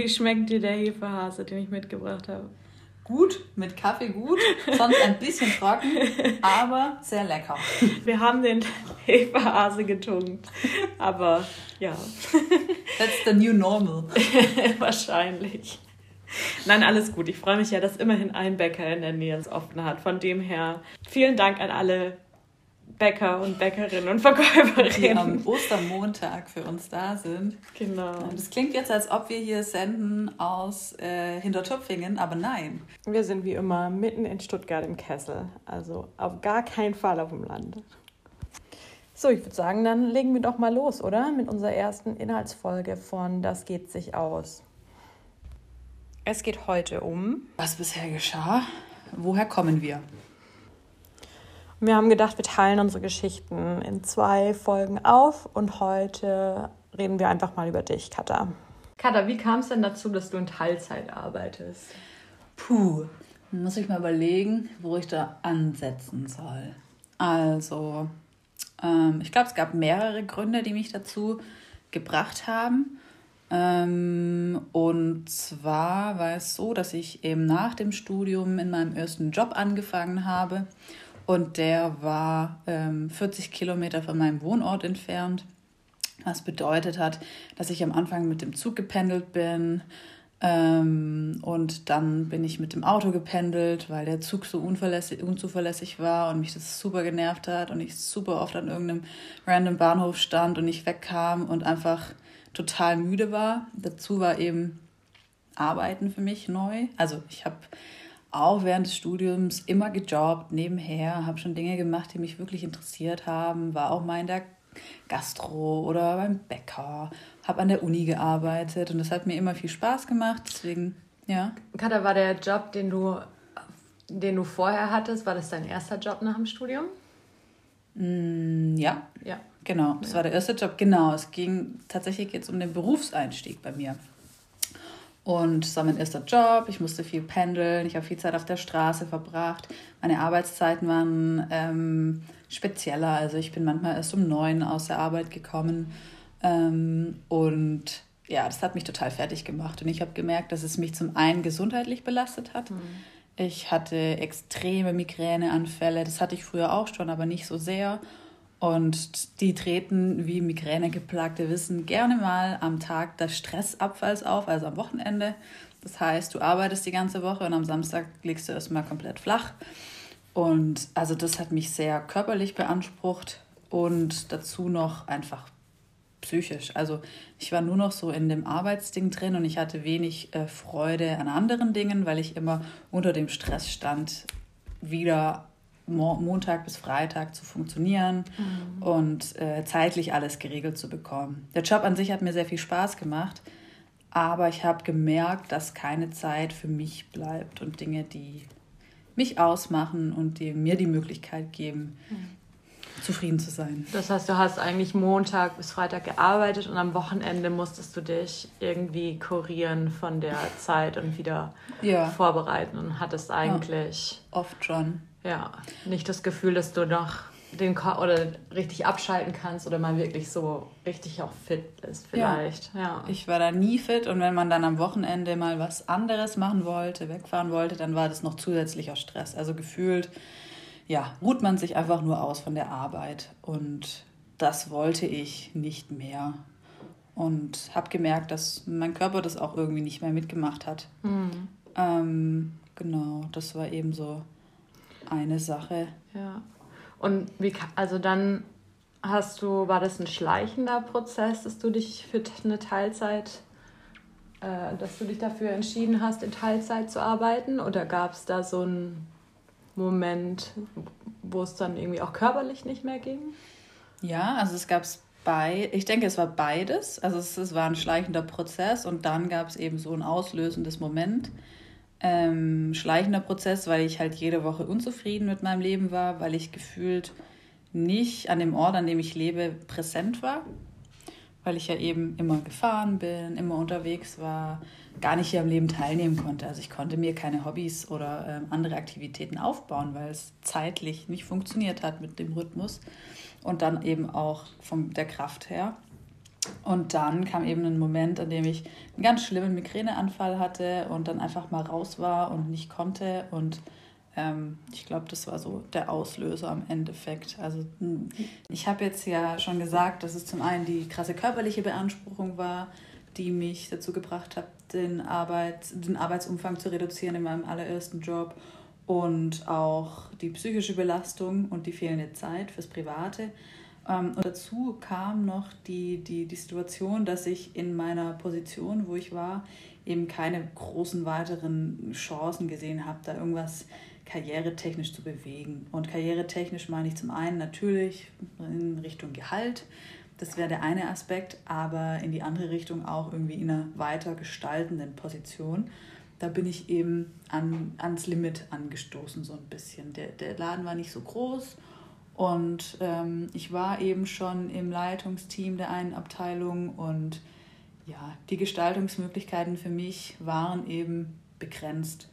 Wie schmeckt dir der Hefehase, den ich mitgebracht habe? Gut, mit Kaffee gut, sonst ein bisschen trocken, aber sehr lecker. Wir haben den Hefehase getunkt, aber ja. That's the new normal. Wahrscheinlich. Nein, alles gut. Ich freue mich ja, dass immerhin ein Bäcker in der Nähe es offen hat. Von dem her vielen Dank an alle Bäcker und Bäckerinnen und Verkäuferinnen. Die am Ostermontag für uns da sind. Genau. Das klingt jetzt, als ob wir hier senden aus äh, Hintertupfingen, aber nein. Wir sind wie immer mitten in Stuttgart im Kessel. Also auf gar keinen Fall auf dem Land. So, ich würde sagen, dann legen wir doch mal los, oder? Mit unserer ersten Inhaltsfolge von Das geht sich aus. Es geht heute um. Was bisher geschah? Woher kommen wir? Wir haben gedacht, wir teilen unsere Geschichten in zwei Folgen auf und heute reden wir einfach mal über dich, Katha. Katha, wie kam es denn dazu, dass du in Teilzeit arbeitest? Puh, muss ich mal überlegen, wo ich da ansetzen soll. Also, ähm, ich glaube, es gab mehrere Gründe, die mich dazu gebracht haben. Ähm, und zwar war es so, dass ich eben nach dem Studium in meinem ersten Job angefangen habe und der war ähm, 40 Kilometer von meinem Wohnort entfernt. Was bedeutet hat, dass ich am Anfang mit dem Zug gependelt bin. Ähm, und dann bin ich mit dem Auto gependelt, weil der Zug so unzuverlässig war und mich das super genervt hat und ich super oft an irgendeinem random Bahnhof stand und nicht wegkam und einfach total müde war. Dazu war eben Arbeiten für mich neu. Also ich habe auch während des Studiums immer gejobbt, nebenher, habe schon Dinge gemacht, die mich wirklich interessiert haben, war auch mal in der Gastro oder beim Bäcker, habe an der Uni gearbeitet und das hat mir immer viel Spaß gemacht, deswegen, ja. Katha, war der Job, den du, den du vorher hattest, war das dein erster Job nach dem Studium? Mm, ja. Ja. Genau, das ja. war der erste Job, genau. Es ging tatsächlich jetzt um den Berufseinstieg bei mir. Und es war mein erster Job, ich musste viel pendeln, ich habe viel Zeit auf der Straße verbracht. Meine Arbeitszeiten waren ähm, spezieller, also ich bin manchmal erst um neun aus der Arbeit gekommen. Ähm, und ja, das hat mich total fertig gemacht. Und ich habe gemerkt, dass es mich zum einen gesundheitlich belastet hat. Mhm. Ich hatte extreme Migräneanfälle, das hatte ich früher auch schon, aber nicht so sehr. Und die treten wie Migränegeplagte wissen gerne mal am Tag des Stressabfalls auf, also am Wochenende. Das heißt, du arbeitest die ganze Woche und am Samstag legst du erstmal komplett flach. Und also das hat mich sehr körperlich beansprucht und dazu noch einfach psychisch. Also ich war nur noch so in dem Arbeitsding drin und ich hatte wenig äh, Freude an anderen Dingen, weil ich immer unter dem Stress stand, wieder Montag bis Freitag zu funktionieren mhm. und äh, zeitlich alles geregelt zu bekommen. Der Job an sich hat mir sehr viel Spaß gemacht, aber ich habe gemerkt, dass keine Zeit für mich bleibt und Dinge, die mich ausmachen und die mir die Möglichkeit geben, mhm. zufrieden zu sein. Das heißt, du hast eigentlich Montag bis Freitag gearbeitet und am Wochenende musstest du dich irgendwie kurieren von der Zeit und wieder ja. vorbereiten und hattest eigentlich. Ja, oft schon ja, nicht das Gefühl, dass du noch den Ko oder richtig abschalten kannst oder mal wirklich so richtig auch fit bist vielleicht. Ja. ja. Ich war da nie fit und wenn man dann am Wochenende mal was anderes machen wollte, wegfahren wollte, dann war das noch zusätzlicher Stress. Also gefühlt, ja, ruht man sich einfach nur aus von der Arbeit und das wollte ich nicht mehr und habe gemerkt, dass mein Körper das auch irgendwie nicht mehr mitgemacht hat. Mhm. Ähm, genau, das war eben so eine Sache. Ja. Und wie, also dann hast du, war das ein schleichender Prozess, dass du dich für eine Teilzeit, äh, dass du dich dafür entschieden hast, in Teilzeit zu arbeiten? Oder gab es da so einen Moment, wo es dann irgendwie auch körperlich nicht mehr ging? Ja, also es gab es bei, ich denke, es war beides. Also es, es war ein schleichender Prozess und dann gab es eben so ein auslösendes Moment ähm, schleichender Prozess, weil ich halt jede Woche unzufrieden mit meinem Leben war, weil ich gefühlt nicht an dem Ort, an dem ich lebe, präsent war, weil ich ja eben immer gefahren bin, immer unterwegs war, gar nicht hier am Leben teilnehmen konnte. Also ich konnte mir keine Hobbys oder ähm, andere Aktivitäten aufbauen, weil es zeitlich nicht funktioniert hat mit dem Rhythmus und dann eben auch von der Kraft her. Und dann kam eben ein Moment, an dem ich einen ganz schlimmen Migräneanfall hatte und dann einfach mal raus war und nicht konnte. Und ähm, ich glaube, das war so der Auslöser am Endeffekt. Also hm, ich habe jetzt ja schon gesagt, dass es zum einen die krasse körperliche Beanspruchung war, die mich dazu gebracht hat, den, Arbeit, den Arbeitsumfang zu reduzieren in meinem allerersten Job und auch die psychische Belastung und die fehlende Zeit fürs Private. Ähm, und dazu kam noch die, die, die Situation, dass ich in meiner Position, wo ich war, eben keine großen weiteren Chancen gesehen habe, da irgendwas karrieretechnisch zu bewegen. Und karrieretechnisch meine ich zum einen natürlich in Richtung Gehalt, das wäre der eine Aspekt, aber in die andere Richtung auch irgendwie in einer weiter gestaltenden Position. Da bin ich eben an, ans Limit angestoßen, so ein bisschen. Der, der Laden war nicht so groß und ähm, ich war eben schon im Leitungsteam der einen Abteilung und ja, die Gestaltungsmöglichkeiten für mich waren eben begrenzt.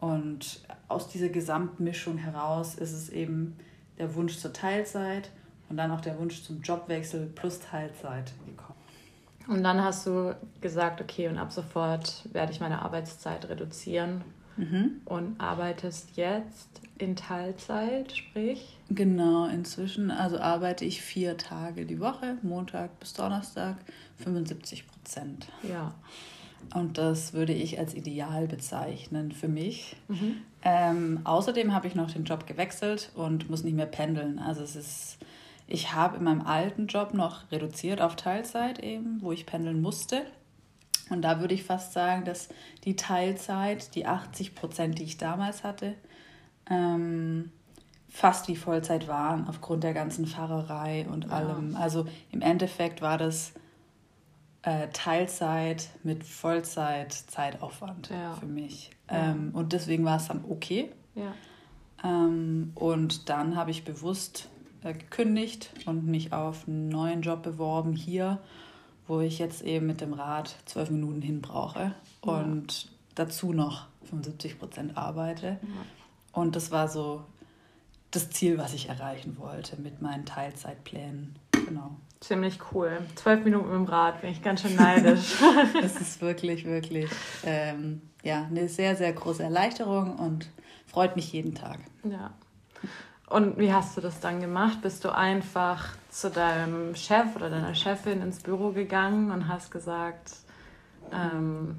Und aus dieser Gesamtmischung heraus ist es eben der Wunsch zur Teilzeit und dann auch der Wunsch zum Jobwechsel plus Teilzeit gekommen. Und dann hast du gesagt, okay, und ab sofort werde ich meine Arbeitszeit reduzieren mhm. und arbeitest jetzt in Teilzeit, sprich? Genau, inzwischen, also arbeite ich vier Tage die Woche, Montag bis Donnerstag, 75 Prozent. Ja. Und das würde ich als ideal bezeichnen für mich. Mhm. Ähm, außerdem habe ich noch den Job gewechselt und muss nicht mehr pendeln. Also es ist ich habe in meinem alten Job noch reduziert auf Teilzeit eben, wo ich pendeln musste. Und da würde ich fast sagen, dass die Teilzeit, die 80 Prozent, die ich damals hatte, ähm, fast wie Vollzeit waren, aufgrund der ganzen Fahrerei und allem. Also im Endeffekt war das äh, Teilzeit mit Vollzeit-Zeitaufwand ja. für mich. Ja. Ähm, und deswegen war es dann okay. Ja. Ähm, und dann habe ich bewusst äh, gekündigt und mich auf einen neuen Job beworben hier, wo ich jetzt eben mit dem Rad zwölf Minuten hin brauche und ja. dazu noch 75 Prozent arbeite. Ja. Und das war so das Ziel, was ich erreichen wollte mit meinen Teilzeitplänen. Genau. Ziemlich cool. Zwölf Minuten mit dem Rad, bin ich ganz schön neidisch. das ist wirklich, wirklich ähm, ja, eine sehr, sehr große Erleichterung und freut mich jeden Tag. Ja. Und wie hast du das dann gemacht? Bist du einfach zu deinem Chef oder deiner Chefin ins Büro gegangen und hast gesagt, ähm,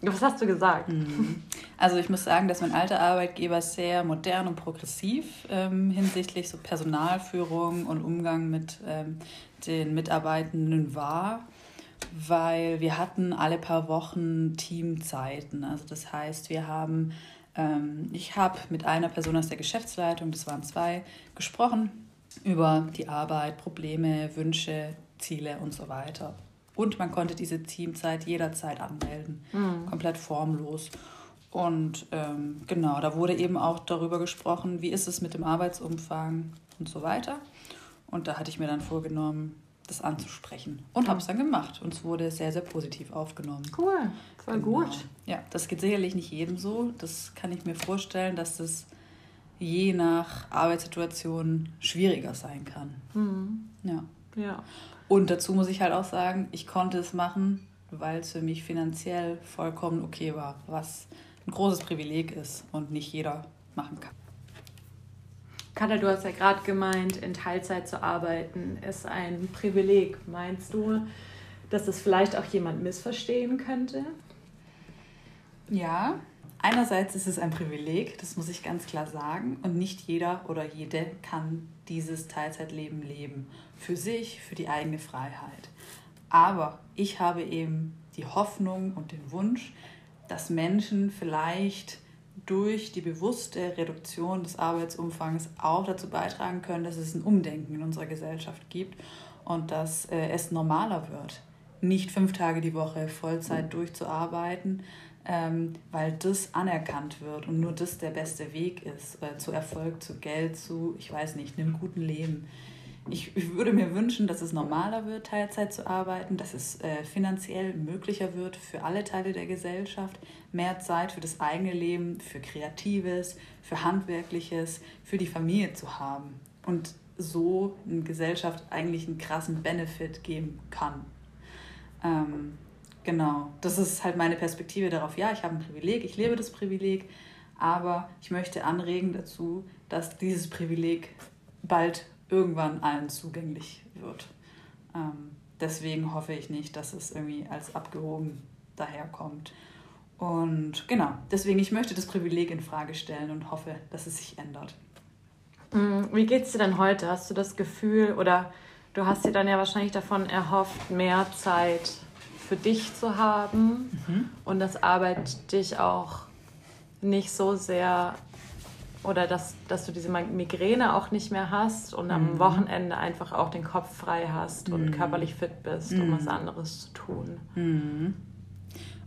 was hast du gesagt? Mhm. Also ich muss sagen, dass mein alter Arbeitgeber sehr modern und progressiv ähm, hinsichtlich so Personalführung und Umgang mit ähm, den Mitarbeitenden war, weil wir hatten alle paar Wochen Teamzeiten. Also das heißt, wir haben ich habe mit einer Person aus der Geschäftsleitung, das waren zwei, gesprochen über die Arbeit, Probleme, Wünsche, Ziele und so weiter. Und man konnte diese Teamzeit jederzeit anmelden, mhm. komplett formlos. Und ähm, genau, da wurde eben auch darüber gesprochen, wie ist es mit dem Arbeitsumfang und so weiter. Und da hatte ich mir dann vorgenommen, das anzusprechen. Und habe es dann gemacht. Und es wurde sehr, sehr positiv aufgenommen. Cool, voll genau. gut. Ja, das geht sicherlich nicht jedem so. Das kann ich mir vorstellen, dass das je nach Arbeitssituation schwieriger sein kann. Mhm. Ja. ja. Und dazu muss ich halt auch sagen, ich konnte es machen, weil es für mich finanziell vollkommen okay war, was ein großes Privileg ist und nicht jeder machen kann. Katha, du hast ja gerade gemeint, in Teilzeit zu arbeiten ist ein Privileg. Meinst du, dass das vielleicht auch jemand missverstehen könnte? Ja, einerseits ist es ein Privileg, das muss ich ganz klar sagen, und nicht jeder oder jede kann dieses Teilzeitleben leben. Für sich, für die eigene Freiheit. Aber ich habe eben die Hoffnung und den Wunsch, dass Menschen vielleicht durch die bewusste Reduktion des Arbeitsumfangs auch dazu beitragen können, dass es ein Umdenken in unserer Gesellschaft gibt und dass äh, es normaler wird, nicht fünf Tage die Woche Vollzeit durchzuarbeiten, ähm, weil das anerkannt wird und nur das der beste Weg ist äh, zu Erfolg, zu Geld, zu, ich weiß nicht, einem guten Leben ich, ich würde mir wünschen, dass es normaler wird, Teilzeit zu arbeiten, dass es äh, finanziell möglicher wird für alle Teile der Gesellschaft, mehr Zeit für das eigene Leben, für Kreatives, für Handwerkliches, für die Familie zu haben. Und so eine Gesellschaft eigentlich einen krassen Benefit geben kann. Ähm, genau, das ist halt meine Perspektive darauf. Ja, ich habe ein Privileg, ich lebe das Privileg, aber ich möchte anregen dazu, dass dieses Privileg bald irgendwann allen zugänglich wird. Ähm, deswegen hoffe ich nicht, dass es irgendwie als abgehoben daherkommt. Und genau, deswegen ich möchte das Privileg in Frage stellen und hoffe, dass es sich ändert. Mm, wie geht es dir denn heute? Hast du das Gefühl oder du hast dir dann ja wahrscheinlich davon erhofft, mehr Zeit für dich zu haben mhm. und dass Arbeit dich auch nicht so sehr oder dass, dass du diese Migräne auch nicht mehr hast und am mhm. Wochenende einfach auch den Kopf frei hast und mhm. körperlich fit bist, um was mhm. anderes zu tun. Mhm.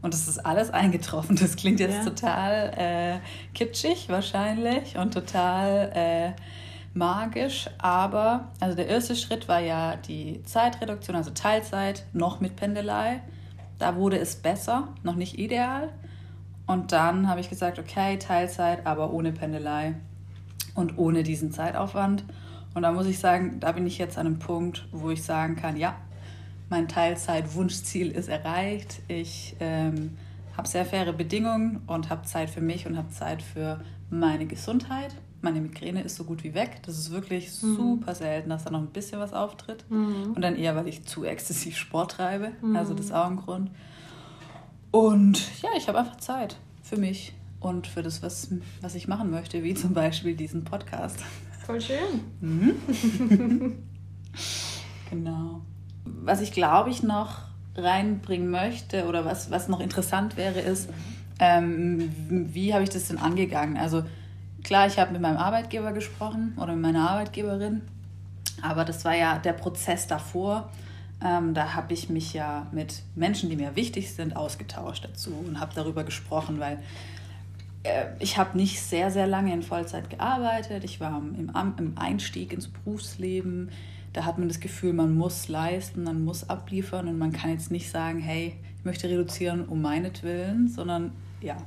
Und es ist alles eingetroffen. Das klingt jetzt ja. total äh, kitschig wahrscheinlich und total äh, magisch. Aber also der erste Schritt war ja die Zeitreduktion, also Teilzeit, noch mit Pendelei. Da wurde es besser, noch nicht ideal. Und dann habe ich gesagt, okay, Teilzeit, aber ohne Pendelei und ohne diesen Zeitaufwand. Und da muss ich sagen, da bin ich jetzt an einem Punkt, wo ich sagen kann, ja, mein Teilzeit-Wunschziel ist erreicht. Ich ähm, habe sehr faire Bedingungen und habe Zeit für mich und habe Zeit für meine Gesundheit. Meine Migräne ist so gut wie weg. Das ist wirklich mhm. super selten, dass da noch ein bisschen was auftritt. Mhm. Und dann eher, weil ich zu exzessiv Sport treibe. Mhm. Also das ist auch ein Grund. Und ja, ich habe einfach Zeit für mich und für das, was, was ich machen möchte, wie zum Beispiel diesen Podcast. Voll schön. Mhm. genau. Was ich glaube ich noch reinbringen möchte oder was, was noch interessant wäre, ist, ähm, wie habe ich das denn angegangen? Also klar, ich habe mit meinem Arbeitgeber gesprochen oder mit meiner Arbeitgeberin, aber das war ja der Prozess davor. Ähm, da habe ich mich ja mit Menschen, die mir wichtig sind, ausgetauscht dazu und habe darüber gesprochen, weil äh, ich habe nicht sehr, sehr lange in Vollzeit gearbeitet. Ich war im, im Einstieg ins Berufsleben da hat man das Gefühl, man muss leisten, man muss abliefern und man kann jetzt nicht sagen, hey, ich möchte reduzieren um meinetwillen, sondern ja,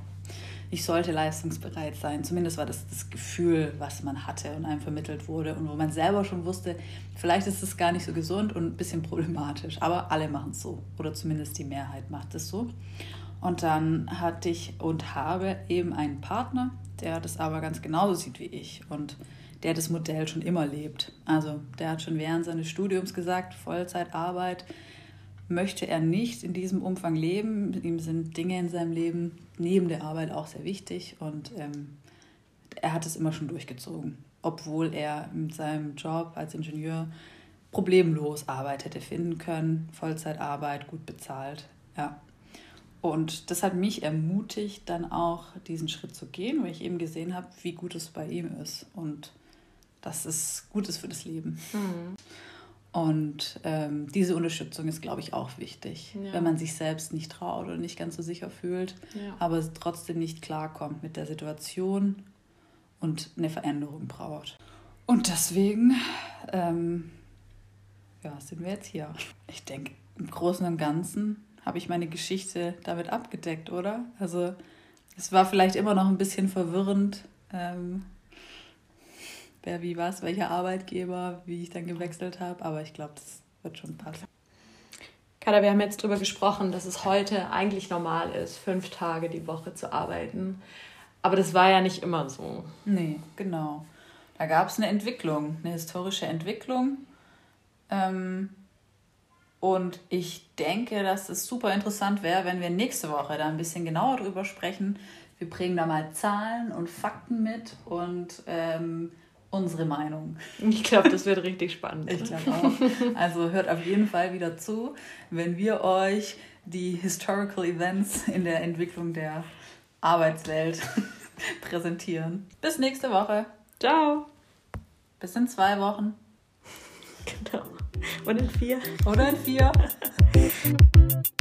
ich sollte leistungsbereit sein. Zumindest war das das Gefühl, was man hatte und einem vermittelt wurde und wo man selber schon wusste, vielleicht ist es gar nicht so gesund und ein bisschen problematisch, aber alle machen es so oder zumindest die Mehrheit macht es so. Und dann hatte ich und habe eben einen Partner, der das aber ganz genauso sieht wie ich und der das Modell schon immer lebt. Also der hat schon während seines Studiums gesagt, Vollzeitarbeit möchte er nicht in diesem Umfang leben. Ihm sind Dinge in seinem Leben neben der Arbeit auch sehr wichtig und ähm, er hat es immer schon durchgezogen, obwohl er mit seinem Job als Ingenieur problemlos Arbeit hätte finden können, Vollzeitarbeit, gut bezahlt. Ja. Und das hat mich ermutigt, dann auch diesen Schritt zu gehen, weil ich eben gesehen habe, wie gut es bei ihm ist. Und dass es gut ist für das Leben. Mhm. Und ähm, diese Unterstützung ist, glaube ich, auch wichtig, ja. wenn man sich selbst nicht traut oder nicht ganz so sicher fühlt, ja. aber trotzdem nicht klarkommt mit der Situation und eine Veränderung braucht. Und deswegen ähm, ja, sind wir jetzt hier. Ich denke, im Großen und Ganzen habe ich meine Geschichte damit abgedeckt, oder? Also es war vielleicht immer noch ein bisschen verwirrend, ähm, wer wie was, welcher Arbeitgeber, wie ich dann gewechselt habe. Aber ich glaube, das wird schon passen. Kada, wir haben jetzt darüber gesprochen, dass es heute eigentlich normal ist, fünf Tage die Woche zu arbeiten. Aber das war ja nicht immer so. Nee, genau. Da gab es eine Entwicklung, eine historische Entwicklung. Ähm, und ich denke, dass es super interessant wäre, wenn wir nächste Woche da ein bisschen genauer drüber sprechen. Wir bringen da mal Zahlen und Fakten mit und ähm, unsere Meinung. Ich glaube, das wird richtig spannend. ich glaube auch. Also hört auf jeden Fall wieder zu, wenn wir euch die Historical Events in der Entwicklung der Arbeitswelt präsentieren. Bis nächste Woche. Ciao. Bis in zwei Wochen. Genau. Oder in vier. Oder in vier.